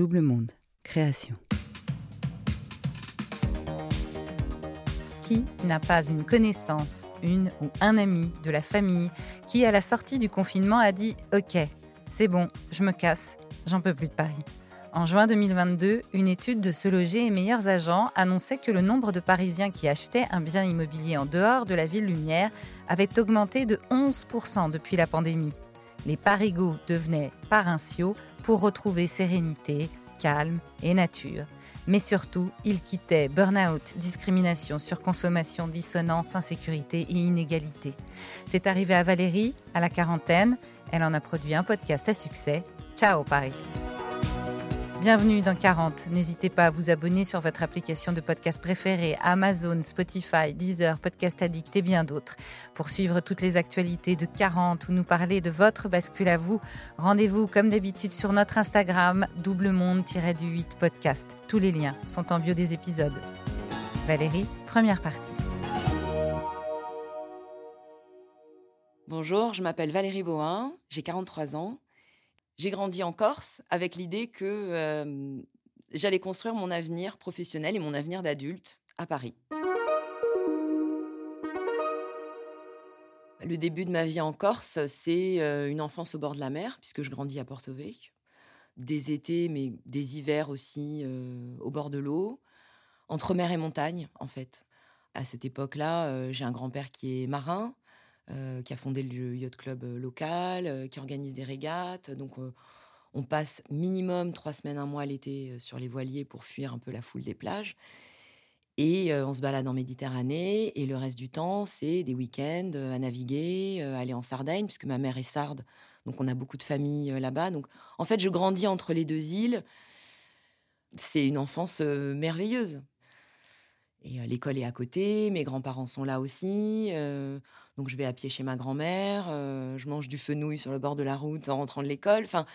Double Monde, création. Qui n'a pas une connaissance, une ou un ami de la famille qui, à la sortie du confinement, a dit Ok, c'est bon, je me casse, j'en peux plus de Paris en juin 2022, une étude de Se Loger et Meilleurs Agents annonçait que le nombre de Parisiens qui achetaient un bien immobilier en dehors de la ville lumière avait augmenté de 11% depuis la pandémie. Les parigots devenaient paroinciaux pour retrouver sérénité, calme et nature. Mais surtout, ils quittaient burn-out, discrimination, surconsommation, dissonance, insécurité et inégalité. C'est arrivé à Valérie, à la quarantaine. Elle en a produit un podcast à succès. Ciao Paris Bienvenue dans 40. N'hésitez pas à vous abonner sur votre application de podcast préférée, Amazon, Spotify, Deezer, Podcast Addict et bien d'autres. Pour suivre toutes les actualités de 40 ou nous parler de votre bascule à vous, rendez-vous comme d'habitude sur notre Instagram, doublemonde-du8 podcast. Tous les liens sont en bio des épisodes. Valérie, première partie. Bonjour, je m'appelle Valérie Bohin, j'ai 43 ans. J'ai grandi en Corse avec l'idée que j'allais construire mon avenir professionnel et mon avenir d'adulte à Paris. Le début de ma vie en Corse, c'est une enfance au bord de la mer, puisque je grandis à Porto Vecchio. Des étés, mais des hivers aussi au bord de l'eau, entre mer et montagne, en fait. À cette époque-là, j'ai un grand-père qui est marin, euh, qui a fondé le yacht club euh, local, euh, qui organise des régates. Donc, on passe minimum trois semaines, un mois l'été sur les voiliers pour fuir un peu la foule des plages. Et on se balade en Méditerranée. Et le reste du temps, c'est des week-ends à naviguer, aller en Sardaigne, puisque ma mère est sarde. Donc, on a beaucoup de familles là-bas. Donc, en fait, je grandis entre les deux îles. C'est une enfance merveilleuse. Et l'école est à côté, mes grands-parents sont là aussi. donc je vais à pied chez ma grand-mère, je mange du fenouil sur le bord de la route en rentrant de l'école. Enfin,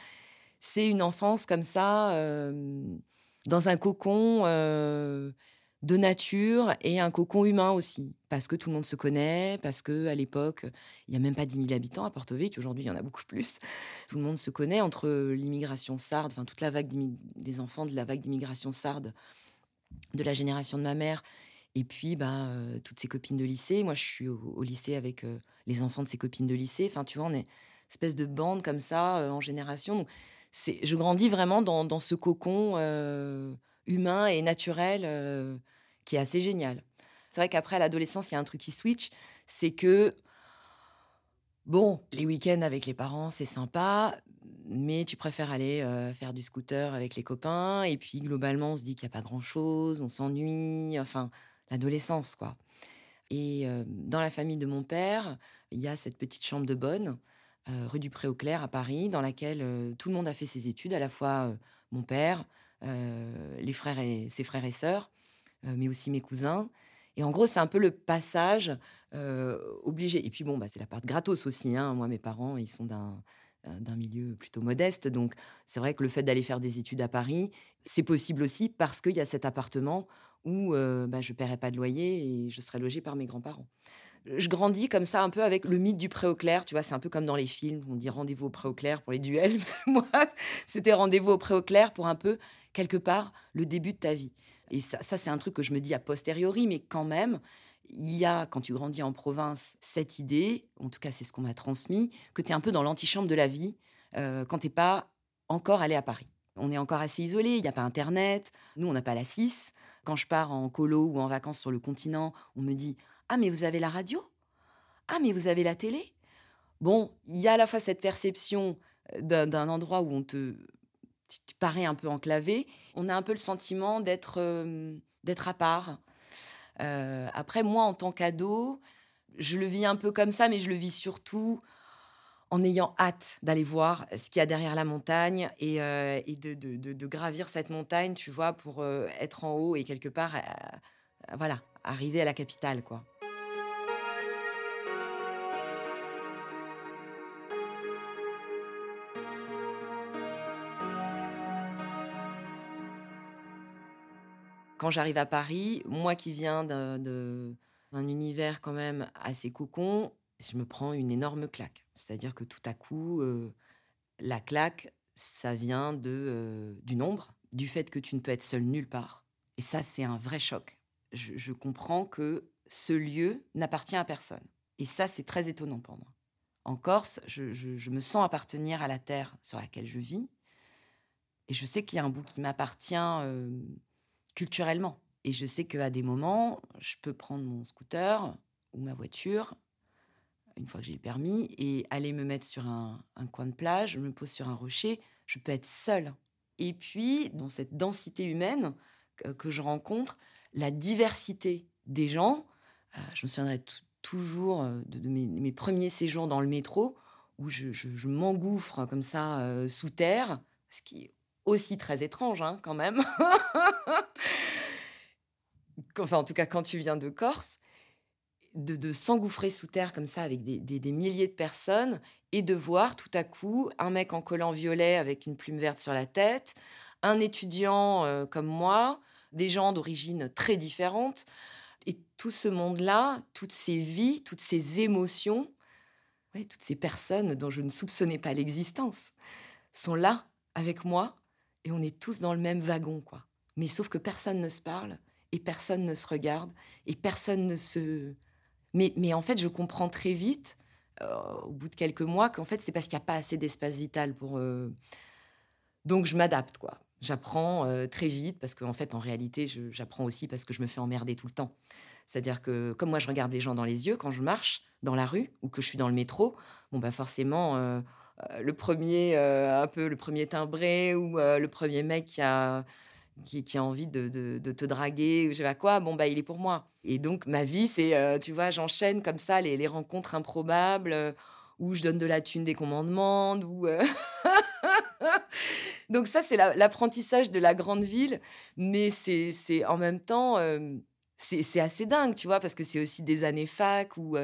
c'est une enfance comme ça, dans un cocon de nature et un cocon humain aussi. Parce que tout le monde se connaît, parce que à l'époque, il n'y a même pas 10 000 habitants à Porto Vecchio. Aujourd'hui, il y en a beaucoup plus. Tout le monde se connaît entre l'immigration sarde, enfin toute la vague des enfants de la vague d'immigration sarde de la génération de ma mère. Et puis, bah, toutes ses copines de lycée. Moi, je suis au, lycée avec les enfants de ses copines de lycée. Enfin, tu vois, on est une espèce de bande comme ça, en génération. c'est, je grandis vraiment dans, ce cocon humain et naturel qui est assez génial. C'est vrai qu'après, l'adolescence, il y a un truc qui switch. C'est que, bon, les week-ends avec les parents, c'est sympa mais tu préfères aller faire du scooter avec les copains. Et puis, globalement, on se dit qu'il n'y a pas grand-chose, on s'ennuie. Enfin, l'adolescence, quoi. Et dans la famille de mon père, il y a cette petite chambre de bonne, rue du Pré-au-Clair à Paris, dans laquelle tout le monde a fait ses études, à la fois mon père, les frères et ses frères et sœurs, mais aussi mes cousins. Et en gros, c'est un peu le passage obligé. Et puis bon, bah, c'est la part gratos aussi. Hein. Moi, mes parents, ils sont d'un euh, d'un milieu plutôt modeste. Donc, c'est vrai que le fait d'aller faire des études à Paris, c'est possible aussi parce qu'il y a cet appartement où bah, je ne paierai pas de loyer et je serai logée par mes grands-parents. Je grandis comme ça un peu avec le mythe du pré au clair. Tu vois, c'est un peu comme dans les films. On dit rendez-vous au pré au clair pour les duels. Moi, c'était rendez-vous au pré au clair pour un peu, quelque part, le début de ta vie. Et ça, c'est un truc que je me dis a posteriori, mais quand même, il y a, quand tu grandis en province, cette idée, en tout cas c'est ce qu'on m'a transmis, que tu es un peu dans l'antichambre de la vie quand tu n'es pas encore allé à Paris. On est encore assez isolé, il n'y a pas Internet, nous on n'a pas la 6. Quand je pars en colo ou en vacances sur le continent, on me dit Ah mais vous avez la radio Ah mais vous avez la télé? Bon, il y a à la fois cette perception euh, d'un endroit où on te, tu, parais un peu enclavé, on a un peu le sentiment d'être euh, d'être à part, euh, après, moi, en tant qu'ado, je le vis un peu comme ça, mais je le vis surtout en ayant hâte d'aller voir ce qu'il y a derrière la montagne et, euh, de, gravir cette montagne, tu vois, pour euh, être en haut et quelque part, voilà, arriver à la capitale, quoi. quand j'arrive à Paris, moi qui viens d'un univers quand même assez cocon, je me prends une énorme claque. C'est-à-dire que tout à coup, euh, la claque, ça vient de, du nombre, du fait que tu ne peux être seul nulle part. Et ça, c'est un vrai choc. Je, comprends que ce lieu n'appartient à personne. Et ça, c'est très étonnant pour moi. En Corse, je, me sens appartenir à la terre sur laquelle je vis. Et je sais qu'il y a un bout qui m'appartient culturellement. Et je sais qu'à des moments, je peux prendre mon scooter ou ma voiture, une fois que j'ai le permis, et aller me mettre sur un, coin de plage, me pose sur un rocher, je peux être seule. Et puis, dans cette densité humaine que, je rencontre, la diversité des gens, euh, je me souviendrai toujours euh, de, mes, premiers séjours dans le métro, où je, m'engouffre comme ça euh, sous terre, ce qui est aussi très étrange hein, quand même. enfin, en tout cas, quand tu viens de Corse, de, s'engouffrer sous terre comme ça avec des, milliers de personnes et de voir tout à coup un mec en collant violet avec une plume verte sur la tête, un étudiant euh, comme moi, des gens d'origine très différentes. Et tout ce monde-là, toutes ces vies, toutes ces émotions, toutes ces personnes dont je ne soupçonnais pas l'existence, sont là avec moi et on est tous dans le même wagon, quoi. Mais sauf que personne ne se parle et personne ne se regarde et personne ne se mais, en fait, je comprends très vite, euh, au bout de quelques mois, qu'en fait, c'est parce qu'il n'y a pas assez d'espace vital pour. Euh, donc, je m'adapte, quoi. J'apprends euh, très vite parce qu'en fait, en réalité, j'apprends aussi parce que je me fais emmerder tout le temps. C'est-à-dire que, comme moi, je regarde les gens dans les yeux quand je marche dans la rue ou que je suis dans le métro, bon, bah forcément, le premier, un peu le premier timbré ou le premier mec qui a qui, a envie de, te draguer ou je sais pas quoi, bon, bah, il est pour moi. Et donc, ma vie, c'est, euh, tu vois, j'enchaîne comme ça les, rencontres improbables euh, où je donne de la thune dès qu'on m'en demande. Ou, euh, donc, ça, c'est l'apprentissage de la grande ville, mais c'est en même temps, c'est assez dingue, tu vois, parce que c'est aussi des années fac où,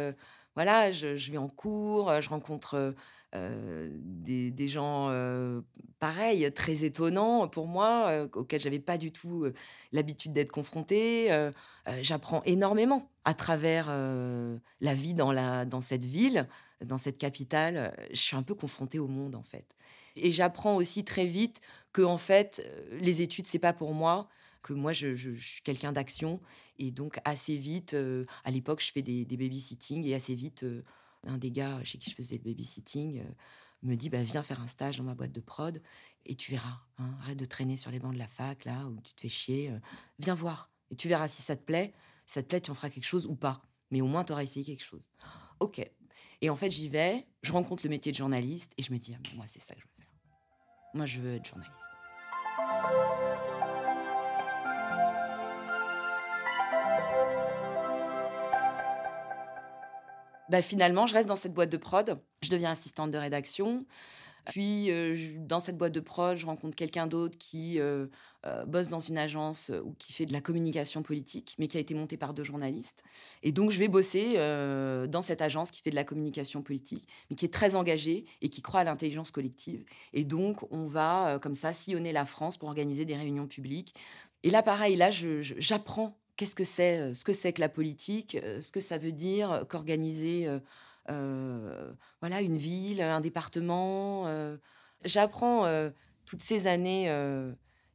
voilà, je, je, vais en cours, je rencontre euh, des, des, gens euh, pareils, très étonnants pour moi, euh, auxquels j'avais pas du tout l'habitude d'être confrontée. J'apprends énormément à travers la vie dans, la, dans cette ville, dans cette capitale. Je suis un peu confrontée au monde en fait. Et j'apprends aussi très vite que en fait, les études c'est pas pour moi que moi je, je, suis quelqu'un d'action et donc assez vite à l'époque je fais des, des babysitting et assez vite un des gars chez qui je faisais le babysitting euh, me dit bah, Viens faire un stage dans ma boîte de prod et tu verras. Hein, arrête de traîner sur les bancs de la fac, là, où tu te fais chier. Euh, viens voir. Et tu verras si ça te plaît. Si ça te plaît, tu en feras quelque chose ou pas. Mais au moins, tu auras essayé quelque chose. Ok. Et en fait, j'y vais, je rencontre le métier de journaliste et je me dis ah, Moi, c'est ça que je veux faire. Moi, je veux être journaliste. Bah, finalement, je reste dans cette boîte de prod. Je deviens assistante de rédaction. Puis, euh, dans cette boîte de prod, je rencontre quelqu'un d'autre qui euh, euh, bosse dans une agence ou qui fait de la communication politique, mais qui a été montée par deux journalistes. Et donc, je vais bosser dans cette agence qui fait de la communication politique, mais qui est très engagée et qui croit à l'intelligence collective. Et donc, on va, comme ça, sillonner la France pour organiser des réunions publiques. Et là, pareil, là, j'apprends qu'est-ce que c'est, ce que c'est que la politique, ce que ça veut dire qu'organiser voilà, une ville, un département. J'apprends toutes ces années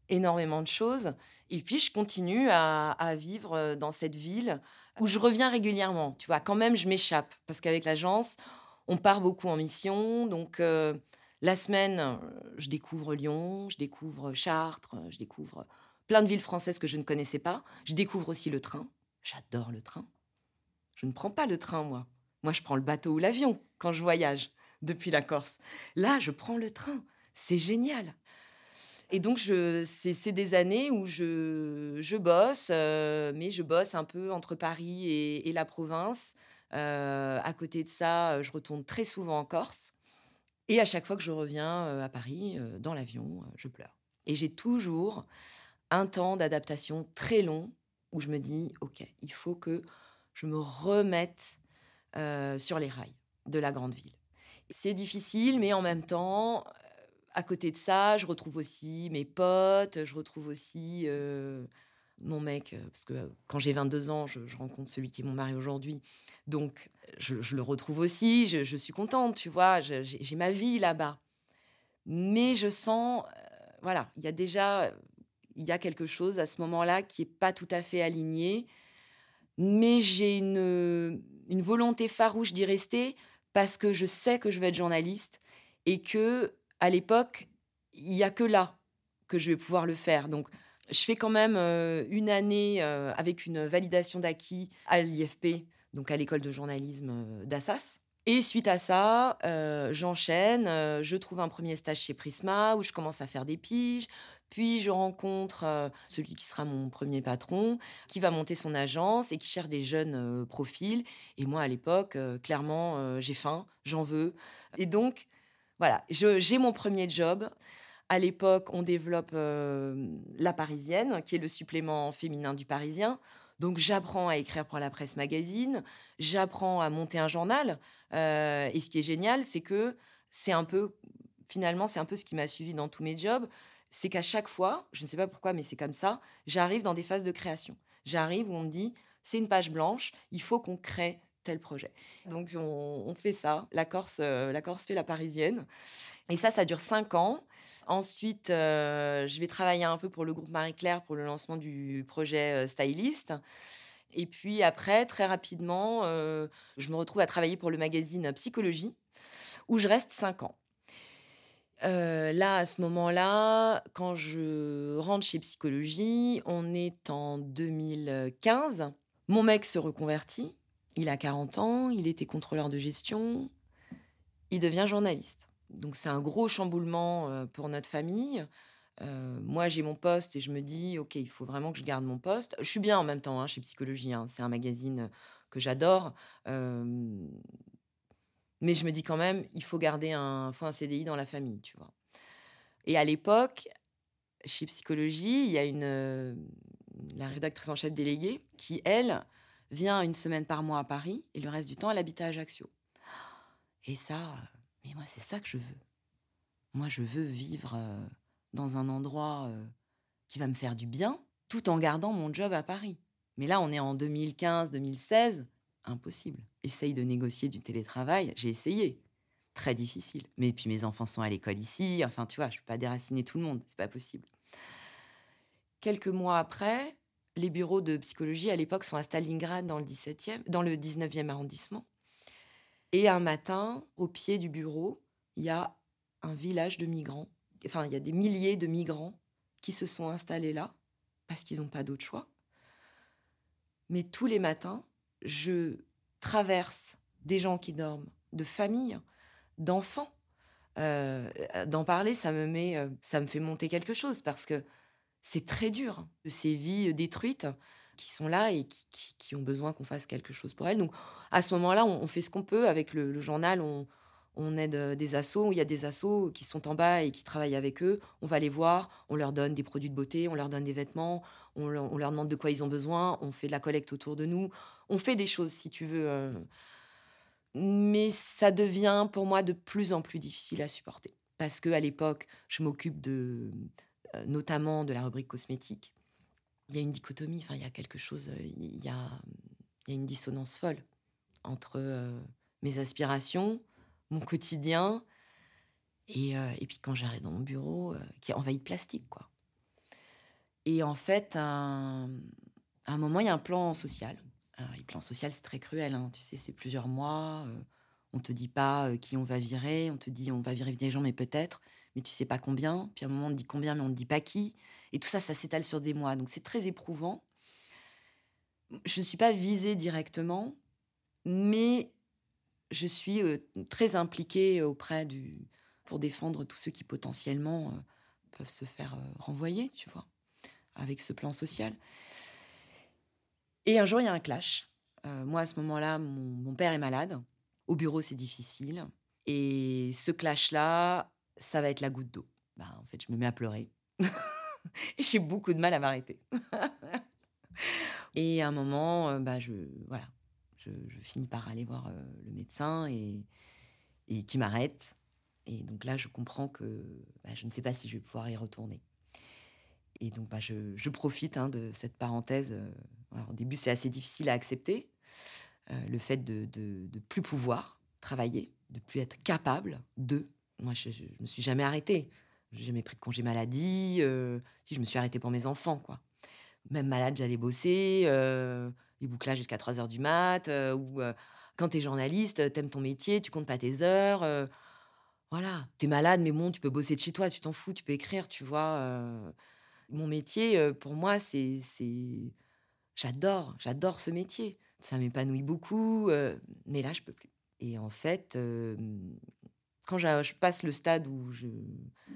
énormément de choses. Et puis, je continue à, vivre dans cette ville où je reviens régulièrement. Tu vois, quand même, je m'échappe parce qu'avec l'agence, on part beaucoup en mission. Donc, la semaine, je découvre Lyon, je découvre Chartres, je découvre plein de villes françaises que je ne connaissais pas. Je découvre aussi le train. J'adore le train. Je ne prends pas le train, moi. Moi, je prends le bateau ou l'avion quand je voyage depuis la Corse. Là, je prends le train. C'est génial. Et donc, c'est des années où je, je bosse, euh, mais je bosse un peu entre Paris et, la province. Euh, à côté de ça, je retourne très souvent en Corse. Et à chaque fois que je reviens euh, à Paris, dans l'avion, je pleure. Et j'ai toujours un temps d'adaptation très long où je me dis, OK, il faut que je me remette euh, sur les rails de la grande ville. C'est difficile, mais en même temps, euh, à côté de ça, je retrouve aussi mes potes, je retrouve aussi euh, mon mec, parce que quand j'ai 22 ans, je, rencontre celui qui est mon mari aujourd'hui. Donc, je, le retrouve aussi, je, suis contente, tu vois, j'ai ma vie là-bas. Mais je sens, voilà, il y a déjà il y a quelque chose à ce moment-là qui n'est pas tout à fait aligné. Mais j'ai une, volonté farouche d'y rester parce que je sais que je vais être journaliste et que à l'époque, il y a que là que je vais pouvoir le faire. Donc, je fais quand même euh, une année euh, avec une validation d'acquis à l'IFP, donc à l'école de journalisme euh, d'Assas. Et suite à ça, j'enchaîne, je trouve un premier stage chez Prisma où je commence à faire des piges, puis je rencontre celui qui sera mon premier patron, qui va monter son agence et qui cherche des jeunes profils. Et moi, à l'époque, clairement, j'ai faim, j'en veux. Et donc, voilà, j'ai mon premier job. À l'époque, on développe La Parisienne, qui est le supplément féminin du Parisien. Donc j'apprends à écrire pour la presse magazine, j'apprends à monter un journal. et ce qui est génial, c'est que c'est un peu, finalement, c'est un peu ce qui m'a suivi dans tous mes jobs, c'est qu'à chaque fois, je ne sais pas pourquoi, mais c'est comme ça, j'arrive dans des phases de création. J'arrive où on me dit, c'est une page blanche, il faut qu'on crée tel projet. Donc on, fait ça, la Corse, la Corse fait la Parisienne. Et ça, ça dure cinq ans. Ensuite, euh, je vais travailler un peu pour le groupe Marie-Claire pour le lancement du projet euh, Stylist. Et puis après, très rapidement, euh, je me retrouve à travailler pour le magazine Psychologie, où je reste cinq ans. là, à ce moment-là, quand je rentre chez Psychologie, on est en 2015. Mon mec se reconvertit. Il a 40 ans, il était contrôleur de gestion. Il devient journaliste. Donc c'est un gros chamboulement pour notre famille. moi, j'ai mon poste et je me dis, OK, il faut vraiment que je garde mon poste. Je suis bien en même temps hein, chez Psychologie. Hein. c'est un magazine que j'adore. mais je me dis quand même, il faut garder un, faut un CDI dans la famille, tu vois. Et à l'époque, chez Psychologie, il y a une, la rédactrice en chef déléguée qui, elle, vient une semaine par mois à Paris et le reste du temps, elle habite à Ajaccio. Et ça, mais moi, c'est ça que je veux. Moi, je veux vivre euh, dans un endroit euh, qui va me faire du bien, tout en gardant mon job à Paris. Mais là, on est en 2015-2016, impossible. Essaye de négocier du télétravail, j'ai essayé. Très difficile. Mais puis mes enfants sont à l'école ici, enfin, tu vois, je ne peux pas déraciner tout le monde, c'est pas possible. Quelques mois après, les bureaux de psychologie à l'époque sont à Stalingrad dans le 17e, dans le 19e arrondissement. Et un matin, au pied du bureau, il y a un village de migrants. Enfin, il y a des milliers de migrants qui se sont installés là parce qu'ils n'ont pas d'autre choix. Mais tous les matins, je traverse des gens qui dorment, de familles, d'enfants. Euh, d'en parler, ça me euh, ça me fait monter quelque chose parce que c'est très dur. Ces vies détruites, qui sont là et qui, ont besoin qu'on fasse quelque chose pour elles. Donc, à ce moment-là, on, fait ce qu'on peut avec le, journal. On, aide euh, des assos. Il y a des assos qui sont en bas et qui travaillent avec eux. On va les voir. On leur donne des produits de beauté. On leur donne des vêtements. On, leur demande de quoi ils ont besoin. On fait de la collecte autour de nous. On fait des choses, si tu veux. Euh. Mais ça devient pour moi de plus en plus difficile à supporter. Parce que à l'époque, je m'occupe de, euh, notamment de la rubrique cosmétique il y a une dichotomie, enfin, il y a quelque chose, euh, il y a, une dissonance folle entre euh, mes aspirations, mon quotidien, et, euh, et puis quand j'arrive dans mon bureau, qui est envahi de plastique, quoi. Et en fait, à un moment, il y a un plan social. Le plan social, c'est très cruel, hein, tu sais, c'est plusieurs mois. on te dit pas qui on va virer, on te dit on va virer des gens, mais peut-être mais tu sais pas combien. Puis à un moment, on te dit combien, mais on ne dit pas qui. Et tout ça, ça s'étale sur des mois. Donc c'est très éprouvant. Je ne suis pas visée directement, mais je suis euh, très impliquée auprès du. pour défendre tous ceux qui potentiellement euh, peuvent se faire euh, renvoyer, tu vois, avec ce plan social. Et un jour, il y a un clash. moi, à ce moment-là, mon, père est malade. Au bureau, c'est difficile. Et ce clash-là, ça va être la goutte d'eau. Bah, en fait, je me mets à pleurer. j'ai beaucoup de mal à m'arrêter. et à un moment, euh, bah, je, voilà, je, finis par aller voir euh, le médecin et, qui m'arrête. Et donc là, je comprends que bah, je ne sais pas si je vais pouvoir y retourner. Et donc, bah, je, profite hein, de cette parenthèse. Euh, alors, au début, c'est assez difficile à accepter. le fait de, de plus pouvoir travailler, de plus être capable de Moi, je, je, me suis jamais arrêtée. J'ai jamais pris de congé maladie. euh, si, je me suis arrêtée pour mes enfants, quoi. Même malade, j'allais bosser, euh, les bouclages jusqu'à 3 heures du mat, euh, ou euh, quand t'es journaliste, t'aimes ton métier, tu comptes pas tes heures. euh, voilà, t'es malade, mais bon, tu peux bosser de chez toi, tu t'en fous, tu peux écrire, tu vois. euh. Mon métier, euh, pour moi, c'est, c'est, j'adore, j'adore ce métier. Ça m'épanouit beaucoup, euh, mais là, je peux plus. Et en fait, euh, quand je passe le stade où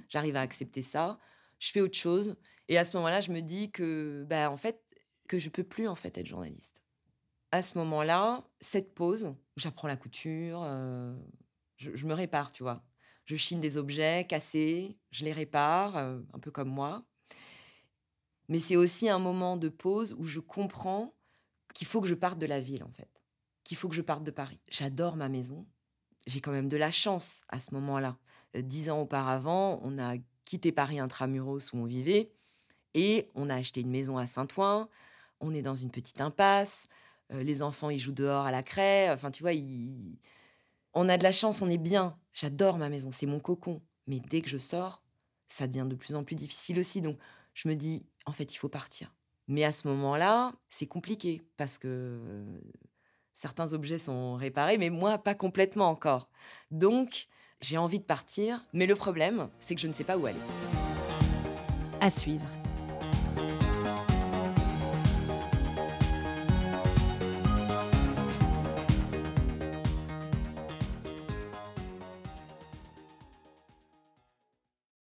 j'arrive à accepter ça, je fais autre chose. Et à ce moment-là, je me dis que, bah, en fait, que je peux plus en fait être journaliste. À ce moment-là, cette pause, j'apprends la couture, euh, je, je me répare, tu vois. Je chine des objets cassés, je les répare, euh, un peu comme moi. Mais c'est aussi un moment de pause où je comprends qu'il faut que je parte de la ville, en fait. Qu'il faut que je parte de Paris. J'adore ma maison. J'ai quand même de la chance à ce moment-là. Euh, Dix ans auparavant, on a quitté Paris intramuros où on vivait et on a acheté une maison à Saint-Ouen. On est dans une petite impasse. Euh, les enfants, ils jouent dehors à la craie. Enfin, tu vois, on a de la chance, on est bien. J'adore ma maison, c'est mon cocon. Mais dès que je sors, ça devient de plus en plus difficile aussi. Donc, je me dis, en fait, il faut partir. Mais à ce moment-là, c'est compliqué parce que certains objets sont réparés, mais moi, pas complètement encore. Donc, j'ai envie de partir, mais le problème, c'est que je ne sais pas où aller. À suivre.